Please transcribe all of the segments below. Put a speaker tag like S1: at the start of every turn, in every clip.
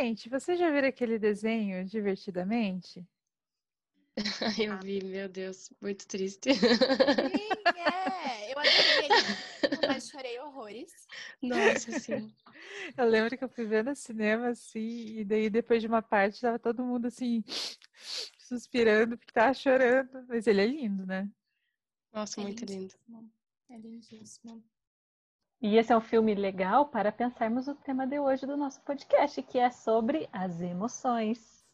S1: Gente, você já viu aquele desenho divertidamente?
S2: Eu vi, meu Deus, muito triste.
S3: Sim, é. Eu adorei ele, mas chorei horrores.
S2: Nossa, sim.
S1: Eu lembro que eu fui ver no cinema, assim, e daí depois de uma parte tava todo mundo assim, suspirando, porque tava chorando. Mas ele é lindo, né?
S2: Nossa,
S3: É
S2: muito lindo.
S3: lindíssimo. É lindíssimo.
S4: E esse é um filme legal para pensarmos o tema de hoje do nosso podcast, que é sobre as emoções.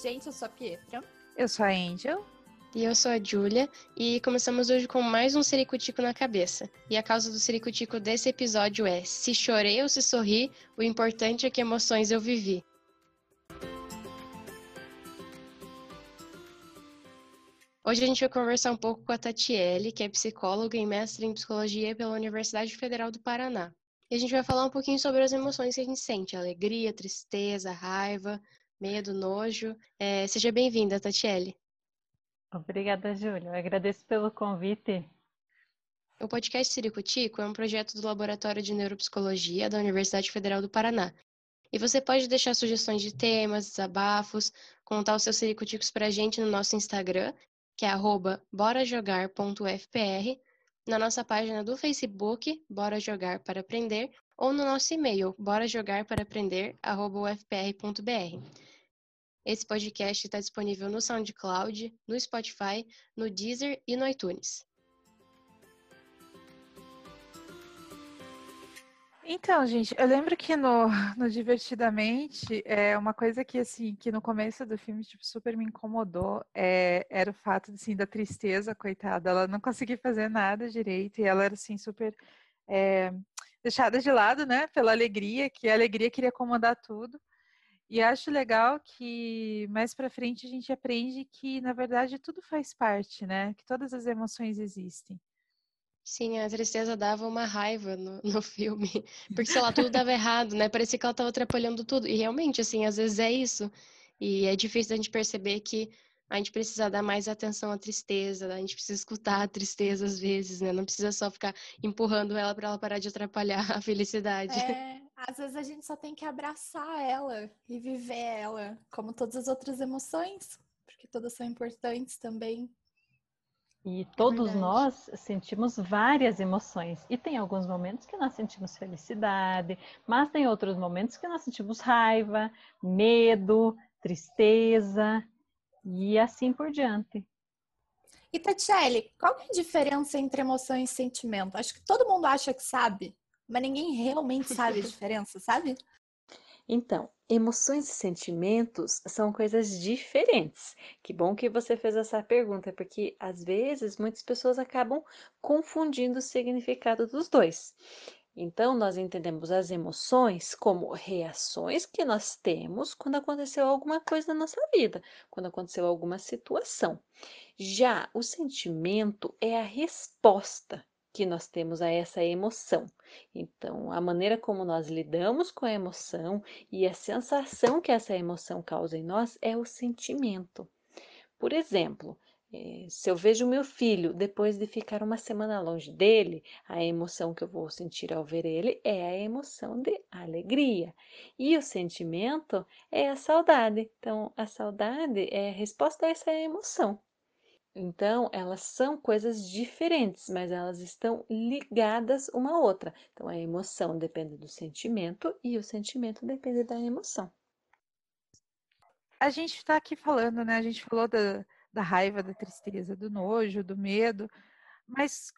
S3: Gente, eu sou a Pietra.
S1: Eu sou a Angel.
S2: E eu sou a Júlia, e começamos hoje com mais um Sericutico na cabeça. E a causa do Sericutico desse episódio é: se chorei ou se sorri, o importante é que emoções eu vivi. Hoje a gente vai conversar um pouco com a Tatiele, que é psicóloga e mestre em psicologia pela Universidade Federal do Paraná. E a gente vai falar um pouquinho sobre as emoções que a gente sente: alegria, tristeza, raiva, medo, nojo. É, seja bem-vinda, Tatiele.
S4: Obrigada, Júlia. Eu agradeço pelo convite.
S2: O podcast Ciricutico é um projeto do Laboratório de Neuropsicologia da Universidade Federal do Paraná. E você pode deixar sugestões de temas, desabafos, contar os seus Ciricuticos pra gente no nosso Instagram, que é borajogar.fpr, na nossa página do Facebook, Bora Jogar para Aprender, ou no nosso e-mail, borajogarparaprender.ufpr.br. Esse podcast está disponível no SoundCloud, no Spotify, no Deezer e no iTunes.
S1: Então, gente, eu lembro que no, no Divertidamente, é uma coisa que, assim, que no começo do filme, tipo, super me incomodou, é, era o fato, assim, da tristeza, coitada, ela não conseguia fazer nada direito, e ela era, assim, super é, deixada de lado, né, pela alegria, que a alegria queria comandar tudo, e acho legal que mais pra frente a gente aprende que, na verdade, tudo faz parte, né, que todas as emoções existem.
S2: Sim, a tristeza dava uma raiva no, no filme, porque, sei lá, tudo dava errado, né? Parecia que ela estava atrapalhando tudo. E realmente, assim, às vezes é isso. E é difícil a gente perceber que a gente precisa dar mais atenção à tristeza, a gente precisa escutar a tristeza às vezes, né? Não precisa só ficar empurrando ela para ela parar de atrapalhar a felicidade.
S3: É, às vezes a gente só tem que abraçar ela e viver ela, como todas as outras emoções, porque todas são importantes também.
S4: E todos
S3: verdade.
S4: nós sentimos várias emoções. E tem alguns momentos que nós sentimos felicidade, mas tem outros momentos que nós sentimos raiva, medo, tristeza e assim por diante.
S3: E Tatiele, qual que é a diferença entre emoção e sentimento? Acho que todo mundo acha que sabe, mas ninguém realmente sabe a diferença, sabe?
S5: Então, emoções e sentimentos são coisas diferentes. Que bom que você fez essa pergunta, porque às vezes muitas pessoas acabam confundindo o significado dos dois. Então, nós entendemos as emoções como reações que nós temos quando aconteceu alguma coisa na nossa vida, quando aconteceu alguma situação. Já o sentimento é a resposta que nós temos a essa emoção. Então, a maneira como nós lidamos com a emoção e a sensação que essa emoção causa em nós é o sentimento. Por exemplo, eh, se eu vejo meu filho depois de ficar uma semana longe dele, a emoção que eu vou sentir ao ver ele é a emoção de alegria. E o sentimento é a saudade. Então, a saudade é a resposta a essa emoção. Então, elas são coisas diferentes, mas elas estão ligadas uma à outra. Então, a emoção depende do sentimento e o sentimento depende da emoção.
S1: A gente está aqui falando, né? A gente falou da, da raiva, da tristeza, do nojo, do medo, mas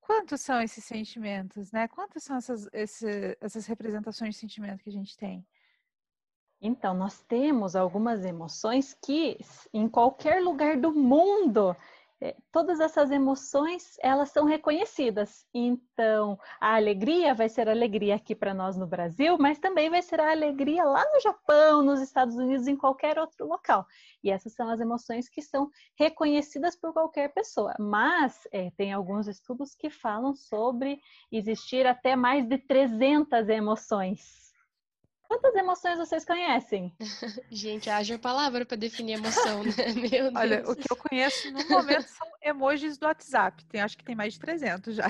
S1: quantos são esses sentimentos, né? Quantas são essas, esse- essas representações de sentimento que a gente tem?
S4: Então, nós temos algumas emoções que, em qualquer lugar do mundo, eh, todas essas emoções, elas são reconhecidas. Então, a alegria vai ser alegria aqui para nós no Brasil, mas também vai ser a alegria lá no Japão, nos Estados Unidos, em qualquer outro local. E essas são as emoções que são reconhecidas por qualquer pessoa. Mas eh, tem alguns estudos que falam sobre existir até mais de 300 emoções. Quantas emoções vocês conhecem?
S2: Gente, haja palavra para definir emoção, né? Meu Deus.
S1: Olha, o que eu conheço no momento são emojis do WhatsApp. Tem, acho que tem mais de 300 já.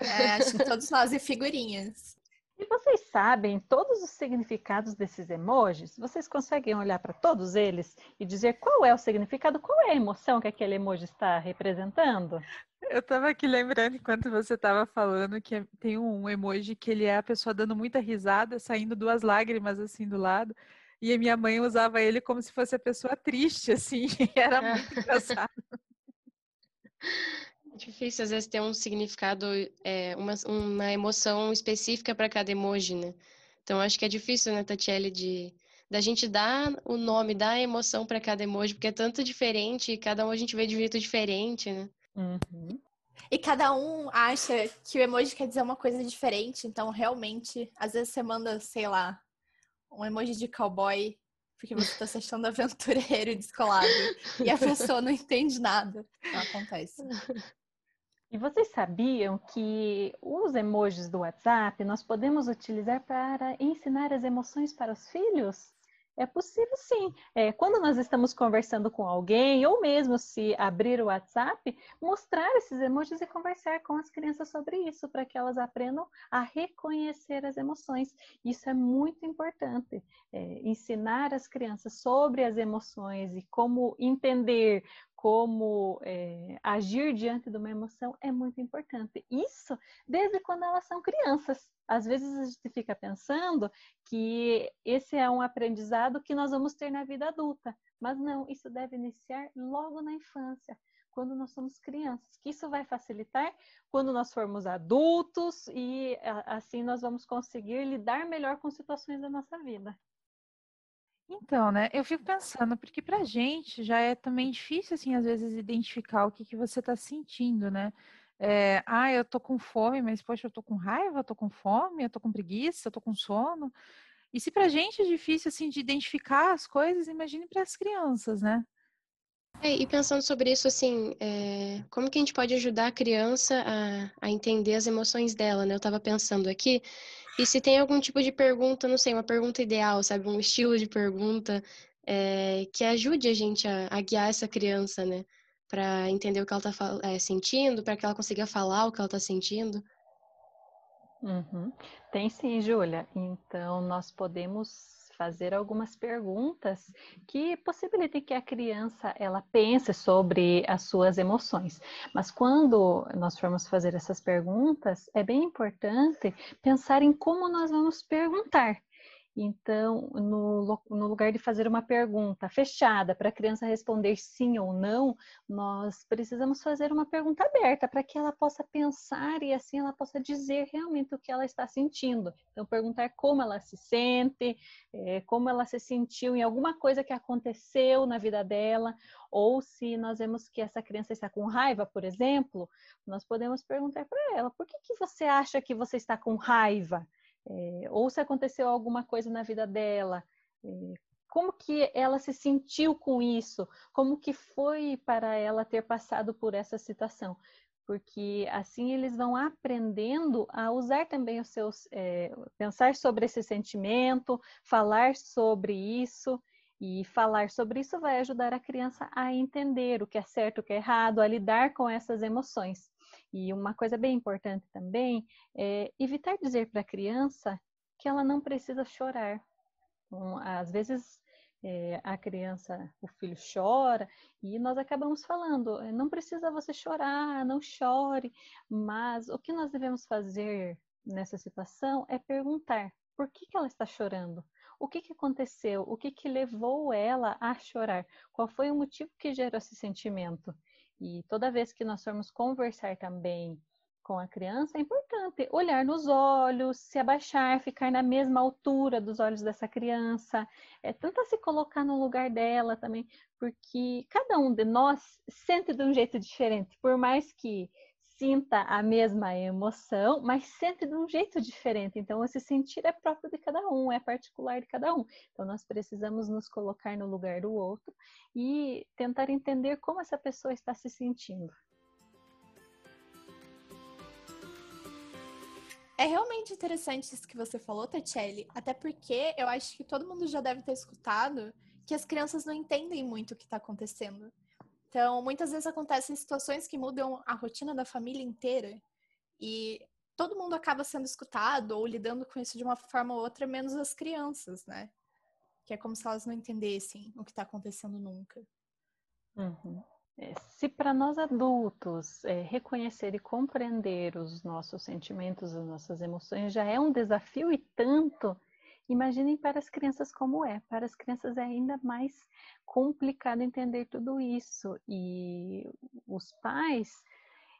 S3: É, acho que todos nós e figurinhas.
S4: E vocês sabem todos os significados desses emojis? Vocês conseguem olhar para todos eles e dizer qual é o significado, qual é a emoção que aquele emoji está representando?
S1: Eu estava aqui lembrando enquanto você estava falando que tem um emoji que ele é a pessoa dando muita risada, saindo duas lágrimas assim do lado. E a minha mãe usava ele como se fosse a pessoa triste, assim. Era muito engraçado.
S2: Difícil às vezes ter um significado, é, uma, uma emoção específica para cada emoji, né? Então acho que é difícil, né, Tatiele, de da gente dar o nome, dar a emoção para cada emoji, porque é tanto diferente e cada um a gente vê de um jeito diferente, né?
S4: Uhum.
S3: E cada um acha que o emoji quer dizer uma coisa diferente, então realmente, às vezes você manda, sei lá, um emoji de cowboy porque você está se achando aventureiro e descolado e a pessoa não entende nada. Não acontece.
S4: E vocês sabiam que os emojis do WhatsApp nós podemos utilizar para ensinar as emoções para os filhos? É possível sim. É, quando nós estamos conversando com alguém, ou mesmo se abrir o WhatsApp, mostrar esses emojis e conversar com as crianças sobre isso, para que elas aprendam a reconhecer as emoções. Isso é muito importante. É, ensinar as crianças sobre as emoções e como entender, como é, agir diante de uma emoção é muito importante. Isso desde quando elas são crianças. Às vezes a gente fica pensando que esse é um aprendizado que nós vamos ter na vida adulta, mas não, isso deve iniciar logo na infância, quando nós somos crianças, que isso vai facilitar quando nós formos adultos e assim nós vamos conseguir lidar melhor com situações da nossa vida.
S1: Então, né, eu fico pensando, porque pra gente já é também difícil, assim, às vezes, identificar o que, que você tá sentindo, né? É, ah, eu tô com fome, mas, poxa, eu tô com raiva, eu tô com fome, eu tô com preguiça, eu tô com sono. E se pra gente é difícil, assim, de identificar as coisas, imagine para as crianças, né?
S2: É, e pensando sobre isso, assim, é, como que a gente pode ajudar a criança a, a entender as emoções dela, né? Eu tava pensando aqui e se tem algum tipo de pergunta, não sei, uma pergunta ideal, sabe? Um estilo de pergunta é, que ajude a gente a, a, guiar essa criança, né? Para entender o que ela está é, sentindo, para que ela consiga falar o que ela está sentindo.
S4: Uhum. Tem sim, Júlia. Então, nós podemos fazer algumas perguntas que possibilitem que a criança ela pense sobre as suas emoções. Mas quando nós formos fazer essas perguntas, é bem importante pensar em como nós vamos perguntar. Então, no, no, lugar de fazer uma pergunta fechada para a criança responder sim ou não, nós precisamos fazer uma pergunta aberta para que ela possa pensar e assim ela possa dizer realmente o que ela está sentindo. Então, perguntar como ela se sente, é, como ela se sentiu em alguma coisa que aconteceu na vida dela, ou se nós vemos que essa criança está com raiva, por exemplo, nós podemos perguntar para ela: por que, que você acha que você está com raiva? É, ou se aconteceu alguma coisa na vida dela, é, como que ela se sentiu com isso, como que foi para ela ter passado por essa situação, porque assim eles vão aprendendo a usar também os seus, é, pensar sobre esse sentimento, falar sobre isso, e falar sobre isso vai ajudar a criança a entender o que é certo, o que é errado, a lidar com essas emoções. E uma coisa bem importante também é evitar dizer para a criança que ela não precisa chorar. Então, às vezes é, a criança, o filho chora e nós acabamos falando, é, não precisa você chorar, não chore, mas o que nós devemos fazer nessa situação é perguntar por que, que ela está chorando, o que, que aconteceu, o que, que levou ela a chorar, qual foi o motivo que gerou esse sentimento. E toda vez que nós formos conversar também com a criança, é importante olhar nos olhos, se abaixar, ficar na mesma altura dos olhos dessa criança, é, tentar se colocar no lugar dela também, porque cada um de nós sente de um jeito diferente, por mais que sinta a mesma emoção, mas sente de um jeito diferente. Então, esse sentir é próprio de cada um, é particular de cada um. Então, nós precisamos nos colocar no lugar do outro e tentar entender como essa pessoa está se sentindo.
S3: É realmente interessante isso que você falou, Tatiele, até porque eu acho que todo mundo já deve ter escutado que as crianças não entendem muito o que está acontecendo. Então, muitas vezes acontecem situações que mudam a rotina da família inteira e todo mundo acaba sendo escutado ou lidando com isso de uma forma ou outra, menos as crianças, né? Que é como se elas não entendessem o que está acontecendo nunca.
S4: Uhum. É, se para nós adultos é, reconhecer e compreender os nossos sentimentos, as nossas emoções já é um desafio e tanto, imaginem para as crianças como é. Para as crianças é ainda mais complicado entender tudo isso. E os pais,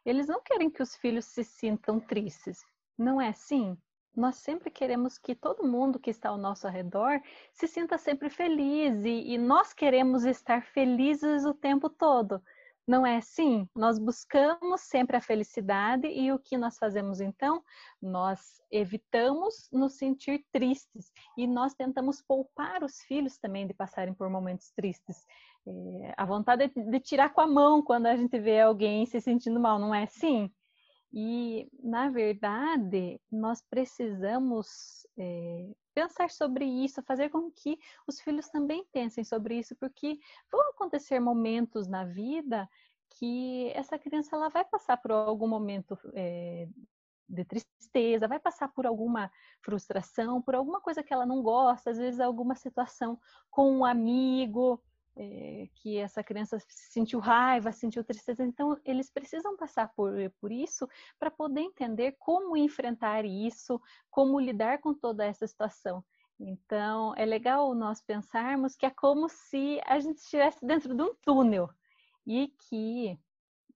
S4: eles não querem que os filhos se sintam tristes, não é assim? nós sempre queremos que todo mundo que está ao nosso redor se sinta sempre feliz e, e, nós queremos estar felizes o tempo todo. Não é assim? Nós buscamos sempre a felicidade e o que nós fazemos então? Nós evitamos nos sentir tristes e nós tentamos poupar os filhos também de passarem por momentos tristes. É, a vontade é de tirar com a mão quando a gente vê alguém se sentindo mal, não é assim? E, na verdade, nós precisamos é, pensar sobre isso, fazer com que os filhos também pensem sobre isso, porque vão acontecer momentos na vida que essa criança ela vai passar por algum momento é, de tristeza, vai passar por alguma frustração, por alguma coisa que ela não gosta, às vezes alguma situação com um amigo, é, que essa criança sentiu raiva, sentiu tristeza. Então, eles precisam passar por, por isso para poder entender como enfrentar isso, como lidar com toda essa situação. Então, é legal nós pensarmos que é como se a gente estivesse dentro de um túnel e que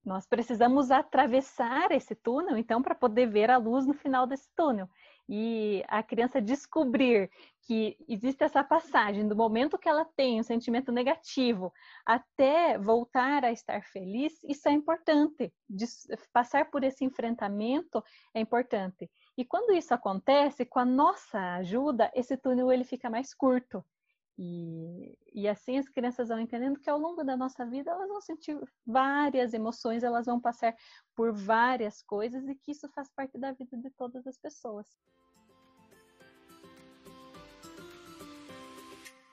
S4: nós precisamos atravessar esse túnel, então, para poder ver a luz no final desse túnel e a criança descobrir que existe essa passagem do momento que ela tem um sentimento negativo até voltar a estar feliz, isso é importante. passar por esse enfrentamento é importante. E quando isso acontece, com a nossa ajuda, esse túnel ele fica mais curto. E, e assim as crianças vão entendendo que ao longo da nossa vida elas vão sentir várias emoções, elas vão passar por várias coisas e que isso faz parte da vida de todas as pessoas.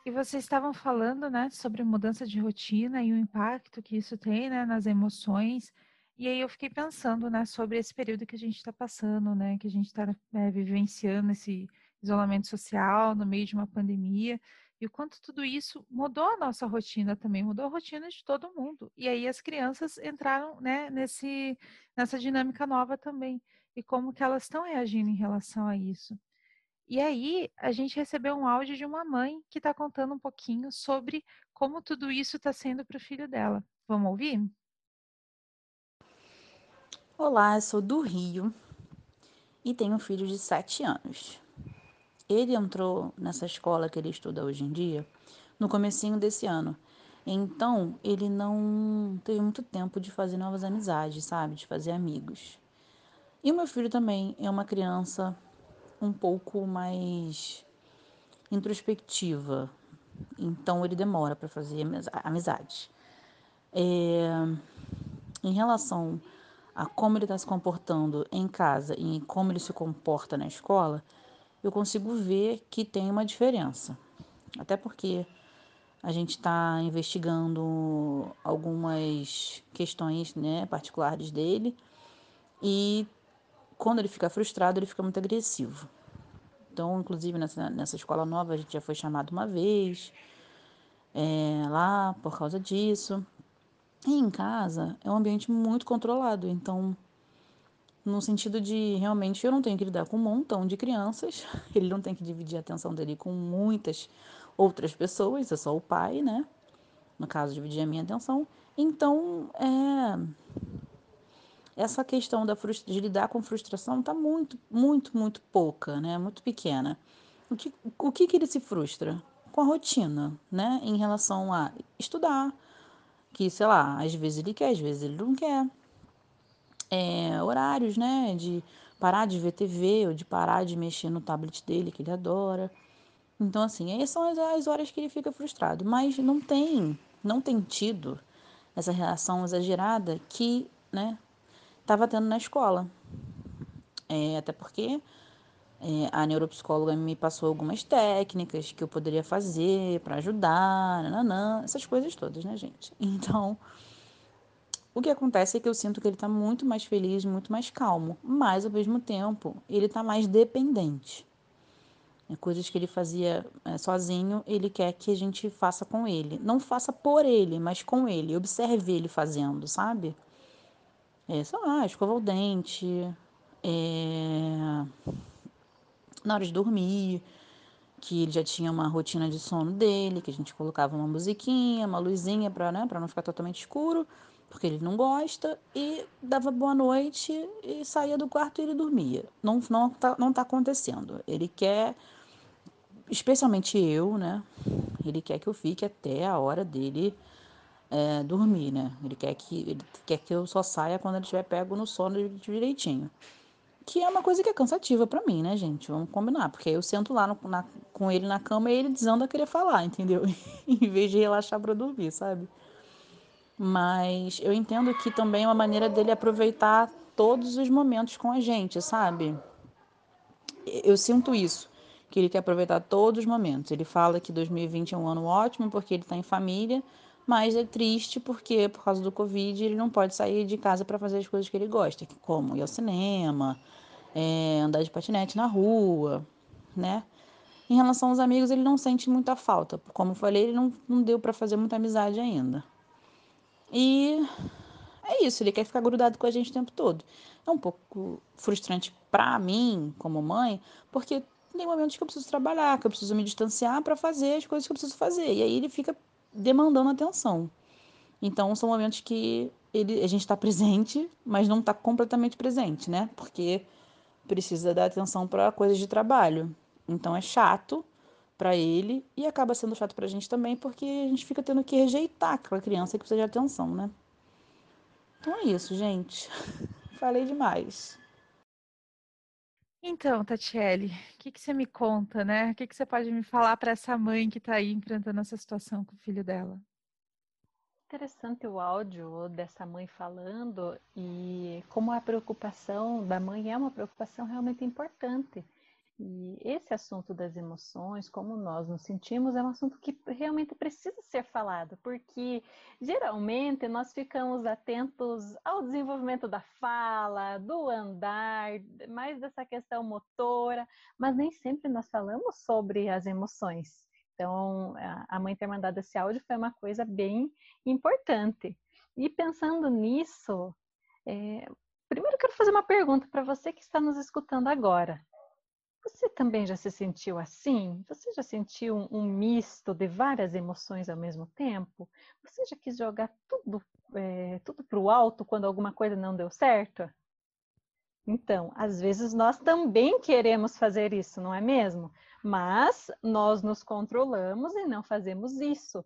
S1: E vocês estavam falando, né, sobre mudança de rotina e o impacto que isso tem, né, nas emoções. E aí eu fiquei pensando, né, sobre esse período que a gente está passando, né, que a gente está é, vivenciando esse isolamento social no meio de uma pandemia e o quanto tudo isso mudou a nossa rotina também, mudou a rotina de todo mundo. E aí as crianças entraram, né, nesse nessa dinâmica nova também. E como que elas estão reagindo em relação a isso? E aí a gente recebeu um áudio de uma mãe que está contando um pouquinho sobre como tudo isso está sendo para o filho dela. Vamos ouvir?
S6: Olá, eu sou do Rio e tenho um filho de 7 anos. Ele entrou nessa escola que ele estuda hoje em dia no comecinho desse ano. Então, ele não teve muito tempo de fazer novas amizades, sabe? De fazer amigos. E o meu filho também é uma criança um pouco mais introspectiva. Então ele demora para fazer amizade. É, em relação a como ele está se comportando em casa e como ele se comporta na escola, eu consigo ver que tem uma diferença. Até porque a gente está investigando algumas questões né, particulares dele e quando ele fica frustrado, ele fica muito agressivo. Então, inclusive nessa, nessa escola nova, a gente já foi chamado uma vez é, lá por causa disso. E em casa é um ambiente muito controlado, então, no sentido de realmente eu não tenho que lidar com um montão de crianças, ele não tem que dividir a atenção dele com muitas outras pessoas, é só o pai, né? No caso, dividir a minha atenção. Então, é, essa questão da de lidar com frustração está muito, muito, muito pouca, né? Muito pequena. O que, o que, que ele se frustra? Com a rotina, né? Em relação a estudar, que, sei lá, às vezes ele quer, às vezes ele não quer. É, horários, né? De parar de ver TV ou de parar de mexer no tablet dele, que ele adora. Então, assim, essas são as, as horas que ele fica frustrado. Mas não tem, não tem tido essa reação exagerada que, né, estava tendo na escola. É, até porque é, a neuropsicóloga me passou algumas técnicas que eu poderia fazer para ajudar, nananã, essas coisas todas, né, gente? Então, o que acontece é que eu sinto que ele está muito mais feliz, muito mais calmo, mas ao mesmo tempo ele está mais dependente. É, coisas que ele fazia é, sozinho, ele quer que a gente faça com ele. Não faça por ele, mas com ele. Observe ele fazendo, sabe? É, sei lá, escova o dente, é... na hora de dormir, que ele já tinha uma rotina de sono dele, que a gente colocava uma musiquinha, uma luzinha para né, não ficar totalmente escuro, porque ele não gosta, e dava boa noite e saía do quarto e ele dormia. Não, não, tá, não tá acontecendo. Ele quer especialmente eu, né? Ele quer que eu fique até a hora dele é, dormir, né? Ele quer que ele quer que eu só saia quando ele estiver pego no sono direitinho. Que é uma coisa que é cansativa para mim, né, gente? Vamos combinar, porque eu sento lá no, na, com ele na cama e ele desanda a querer falar, entendeu? em vez de relaxar para dormir, sabe? Mas eu entendo que também é uma maneira dele aproveitar todos os momentos com a gente, sabe? Eu sinto isso que ele quer aproveitar todos os momentos. Ele fala que 2020 é um ano ótimo porque ele está em família, mas é triste porque, por causa do Covid, ele não pode sair de casa para fazer as coisas que ele gosta, como ir ao cinema, é, andar de patinete na rua, né? Em relação aos amigos, ele não sente muita falta. Como eu falei, ele não, não deu para fazer muita amizade ainda. E é isso, ele quer ficar grudado com a gente o tempo todo. É um pouco frustrante para mim, como mãe, porque tem momentos que eu preciso trabalhar, que eu preciso me distanciar para fazer as coisas que eu preciso fazer. E aí ele fica demandando atenção. Então são momentos que ele, a gente está presente, mas não está completamente presente, né? Porque precisa dar atenção para coisas de trabalho. Então é chato para ele e acaba sendo chato para a gente também, porque a gente fica tendo que rejeitar aquela criança que precisa de atenção, né? Então é isso, gente. Falei demais.
S1: Então, Tatiele, o que, que você me conta, né? O que, que você pode me falar para essa mãe que está aí enfrentando essa situação com o filho dela?
S4: Interessante o áudio dessa mãe falando e como a preocupação da mãe é uma preocupação realmente importante. E esse assunto das emoções, como nós nos sentimos, é um assunto que realmente precisa ser falado, porque geralmente nós ficamos atentos ao desenvolvimento da fala, do andar, mais dessa questão motora, mas nem sempre nós falamos sobre as emoções. Então, a mãe ter mandado esse áudio foi uma coisa bem importante. E pensando nisso, é, primeiro quero fazer uma pergunta para você que está nos escutando agora. Você também já se sentiu assim? Você já sentiu um, um misto de várias emoções ao mesmo tempo? Você já quis jogar tudo, é, tudo para o alto quando alguma coisa não deu certo? Então, às vezes nós também queremos fazer isso, não é mesmo? Mas nós nos controlamos e não fazemos isso.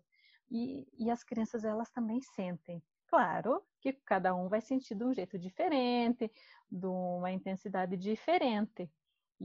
S4: E, e as crianças, elas também sentem. Claro que cada um vai sentir de um jeito diferente, de uma intensidade diferente.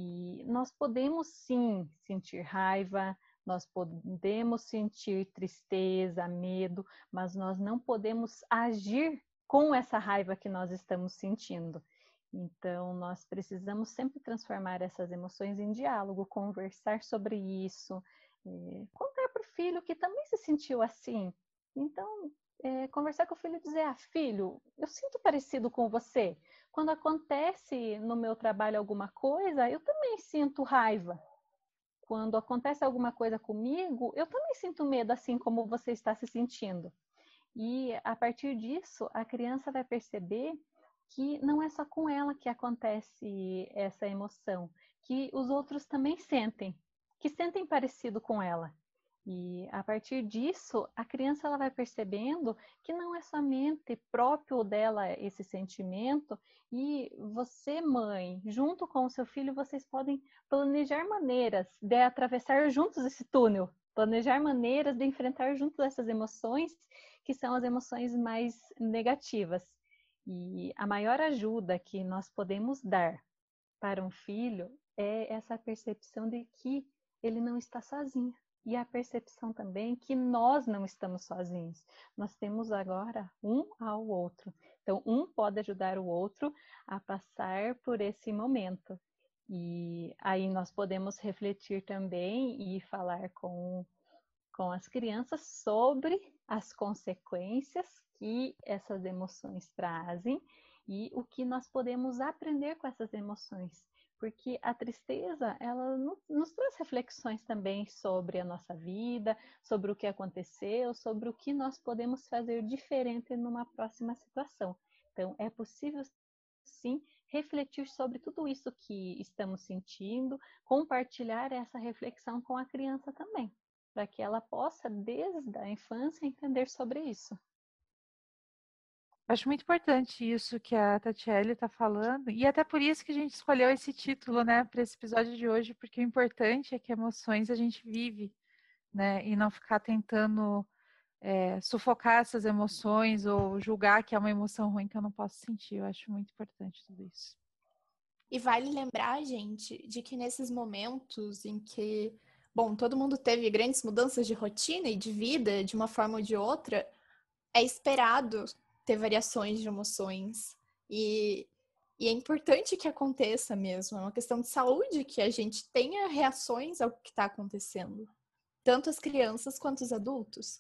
S4: E nós podemos sim sentir raiva, nós podemos sentir tristeza, medo, mas nós não podemos agir com essa raiva que nós estamos sentindo. Então, nós precisamos sempre transformar essas emoções em diálogo, conversar sobre isso, é, contar para o filho que também se sentiu assim. Então, é, conversar com o filho e dizer: Ah, filho, eu sinto parecido com você. Quando acontece no meu trabalho alguma coisa, eu também sinto raiva. Quando acontece alguma coisa comigo, eu também sinto medo, assim como você está se sentindo. E a partir disso, a criança vai perceber que não é só com ela que acontece essa emoção, que os outros também sentem, que sentem parecido com ela. E a partir disso, a criança ela vai percebendo que não é somente próprio dela esse sentimento e você, mãe, junto com o seu filho, vocês podem planejar maneiras de atravessar juntos esse túnel, planejar maneiras de enfrentar juntos essas emoções que são as emoções mais negativas. E a maior ajuda que nós podemos dar para um filho é essa percepção de que ele não está sozinho e a percepção também que nós não estamos sozinhos. Nós temos agora um ao outro. Então, um pode ajudar o outro a passar por esse momento. E aí nós podemos refletir também e falar com, com as crianças sobre as consequências que essas emoções trazem e o que nós podemos aprender com essas emoções porque a tristeza ela nos traz reflexões também sobre a nossa vida, sobre o que aconteceu, sobre o que nós podemos fazer diferente numa próxima situação. Então, é possível sim refletir sobre tudo isso que estamos sentindo, compartilhar essa reflexão com a criança também, para que ela possa, desde a infância, entender sobre isso.
S1: Acho muito importante isso que a Tatiele está falando, e até por isso que a gente escolheu esse título, né, para esse episódio de hoje, porque o importante é que emoções a gente vive, né, e não ficar tentando é, sufocar essas emoções ou julgar que é uma emoção ruim que eu não posso sentir. Eu acho muito importante tudo isso.
S3: E vale lembrar, gente, de que nesses momentos em que, bom, todo mundo teve grandes mudanças de rotina e de vida, de uma forma ou de outra, é esperado ter variações de emoções. E, e é importante que aconteça mesmo. É uma questão de saúde que a gente tenha reações ao que está acontecendo. Tanto as crianças quanto os adultos.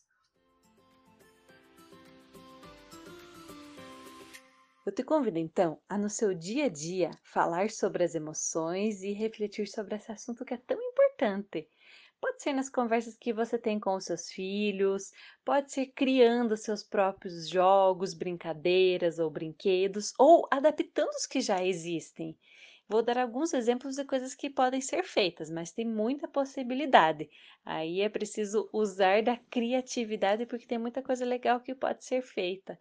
S5: Eu te convido então a no seu dia a dia falar sobre as emoções e refletir sobre esse assunto que é tão importante Pode ser nas conversas que você tem com os seus filhos, pode ser criando seus próprios jogos, brincadeiras ou brinquedos, ou adaptando os que já existem. Vou dar alguns exemplos de coisas que podem ser feitas, mas tem muita possibilidade. Aí é preciso usar da criatividade, porque tem muita coisa legal que pode ser feita.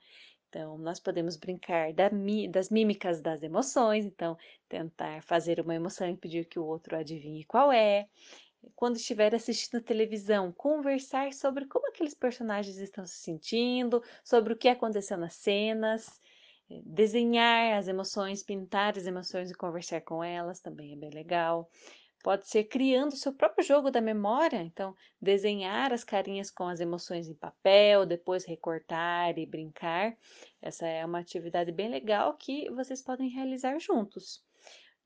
S5: Então, nós podemos brincar das mímicas das emoções, então, tentar fazer uma emoção e pedir que o outro adivinhe qual é quando estiver assistindo televisão, conversar sobre como aqueles personagens estão se sentindo, sobre o que aconteceu nas cenas, eh, desenhar as emoções, pintar as emoções e conversar com elas também é bem legal. Pode ser criando o seu próprio jogo da memória, então desenhar as carinhas com as emoções em papel, depois recortar e brincar. Essa é uma atividade bem legal que vocês podem realizar juntos.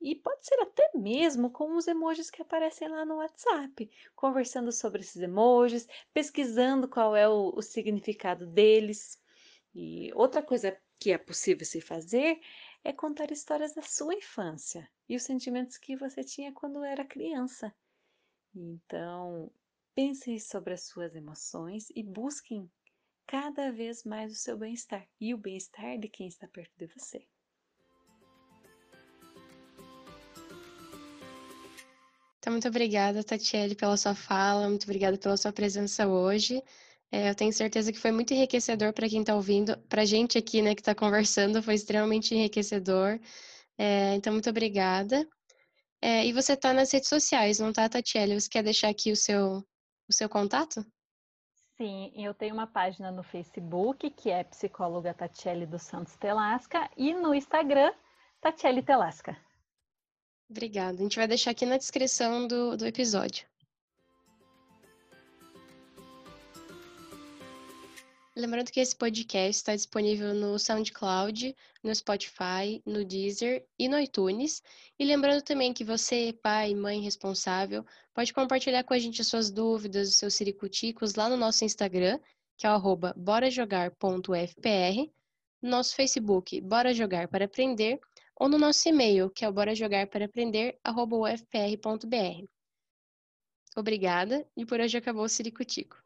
S5: E pode ser até mesmo com os emojis que aparecem lá no WhatsApp, conversando sobre esses emojis, pesquisando qual é o, o significado deles. E outra coisa que é possível se fazer é contar histórias da sua infância e os sentimentos que você tinha quando era criança. Então, pensem sobre as suas emoções e busquem cada vez mais o seu bem-estar e o bem-estar de quem está perto de você.
S2: Muito obrigada, Tatiele, pela sua fala, muito obrigada pela sua presença hoje. É, eu tenho certeza que foi muito enriquecedor para quem está ouvindo, para a gente aqui, né, que está conversando, foi extremamente enriquecedor. É, então, muito obrigada. É, e você está nas redes sociais, não tá, Tatiele? Você quer deixar aqui o seu, o seu contato?
S4: Sim, eu tenho uma página no Facebook, que é Psicóloga Tatiele dos Santos Telasca, e no Instagram, Tatiele Telasca.
S2: Obrigada. A gente vai deixar aqui na descrição do, do episódio. Lembrando que esse podcast está disponível no SoundCloud, no Spotify, no Deezer e no iTunes. E lembrando também que você, pai, mãe responsável, pode compartilhar com a gente as suas dúvidas, os seus siricuticos lá no nosso Instagram, que é o arroba borajogar.fpr, no nosso Facebook, Bora Jogar para Aprender, ou no nosso e-mail, que é o borajogarparaaprender.ufpr.br. Obrigada, e por hoje acabou o Ciricutico.